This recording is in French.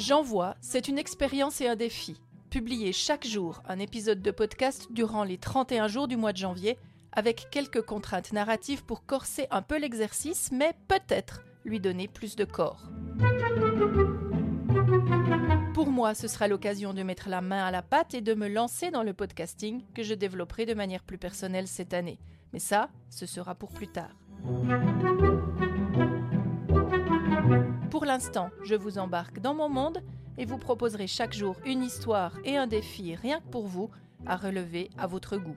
J'envoie, c'est une expérience et un défi. Publier chaque jour un épisode de podcast durant les 31 jours du mois de janvier, avec quelques contraintes narratives pour corser un peu l'exercice, mais peut-être lui donner plus de corps. Pour moi, ce sera l'occasion de mettre la main à la pâte et de me lancer dans le podcasting que je développerai de manière plus personnelle cette année. Mais ça, ce sera pour plus tard. L'instant, je vous embarque dans mon monde et vous proposerai chaque jour une histoire et un défi rien que pour vous à relever à votre goût.